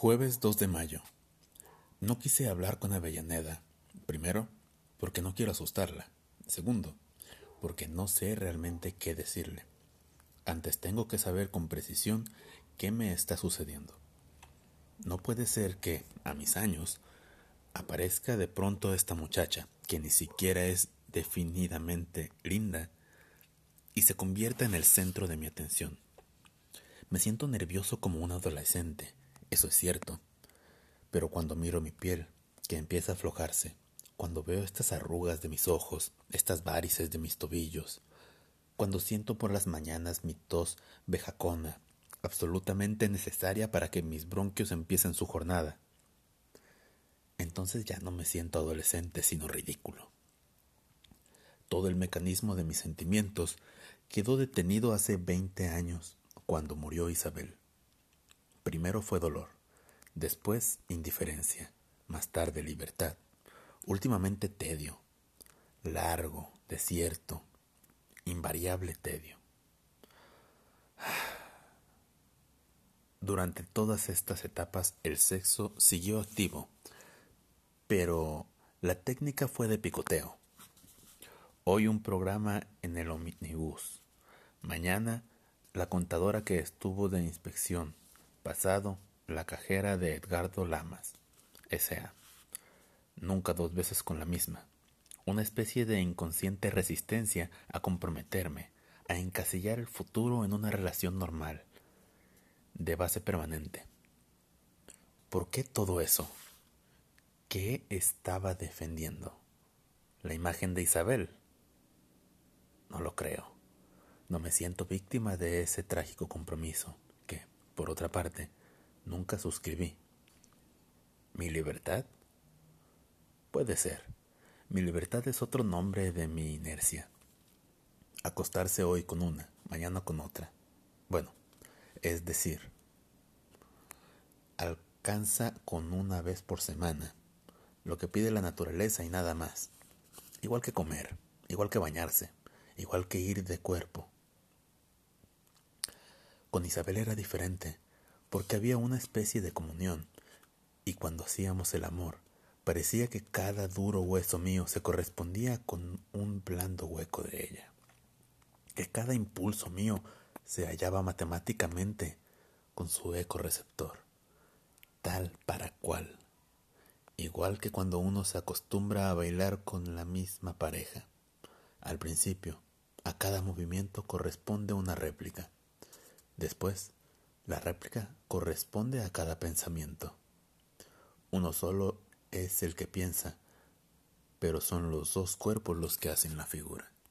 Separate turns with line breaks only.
Jueves 2 de mayo. No quise hablar con Avellaneda. Primero, porque no quiero asustarla. Segundo, porque no sé realmente qué decirle. Antes tengo que saber con precisión qué me está sucediendo. No puede ser que, a mis años, aparezca de pronto esta muchacha, que ni siquiera es definidamente linda, y se convierta en el centro de mi atención. Me siento nervioso como un adolescente, eso es cierto. Pero cuando miro mi piel, que empieza a aflojarse, cuando veo estas arrugas de mis ojos, estas varices de mis tobillos, cuando siento por las mañanas mi tos bejacona, absolutamente necesaria para que mis bronquios empiecen su jornada, entonces ya no me siento adolescente, sino ridículo. Todo el mecanismo de mis sentimientos quedó detenido hace veinte años, cuando murió Isabel. Primero fue dolor, después indiferencia, más tarde libertad, últimamente tedio, largo, desierto, invariable tedio. Durante todas estas etapas el sexo siguió activo, pero la técnica fue de picoteo. Hoy un programa en el omnibus, mañana la contadora que estuvo de inspección, Pasado, la cajera de Edgardo Lamas, S.A. Nunca dos veces con la misma. Una especie de inconsciente resistencia a comprometerme, a encasillar el futuro en una relación normal, de base permanente. ¿Por qué todo eso? ¿Qué estaba defendiendo? ¿La imagen de Isabel? No lo creo. No me siento víctima de ese trágico compromiso por otra parte, nunca suscribí. ¿Mi libertad? Puede ser. Mi libertad es otro nombre de mi inercia. Acostarse hoy con una, mañana con otra. Bueno, es decir, alcanza con una vez por semana lo que pide la naturaleza y nada más. Igual que comer, igual que bañarse, igual que ir de cuerpo, con Isabel era diferente, porque había una especie de comunión, y cuando hacíamos el amor, parecía que cada duro hueso mío se correspondía con un blando hueco de ella, que cada impulso mío se hallaba matemáticamente con su eco receptor, tal para cual, igual que cuando uno se acostumbra a bailar con la misma pareja. Al principio, a cada movimiento corresponde una réplica Después, la réplica corresponde a cada pensamiento. Uno solo es el que piensa, pero son los dos cuerpos los que hacen la figura.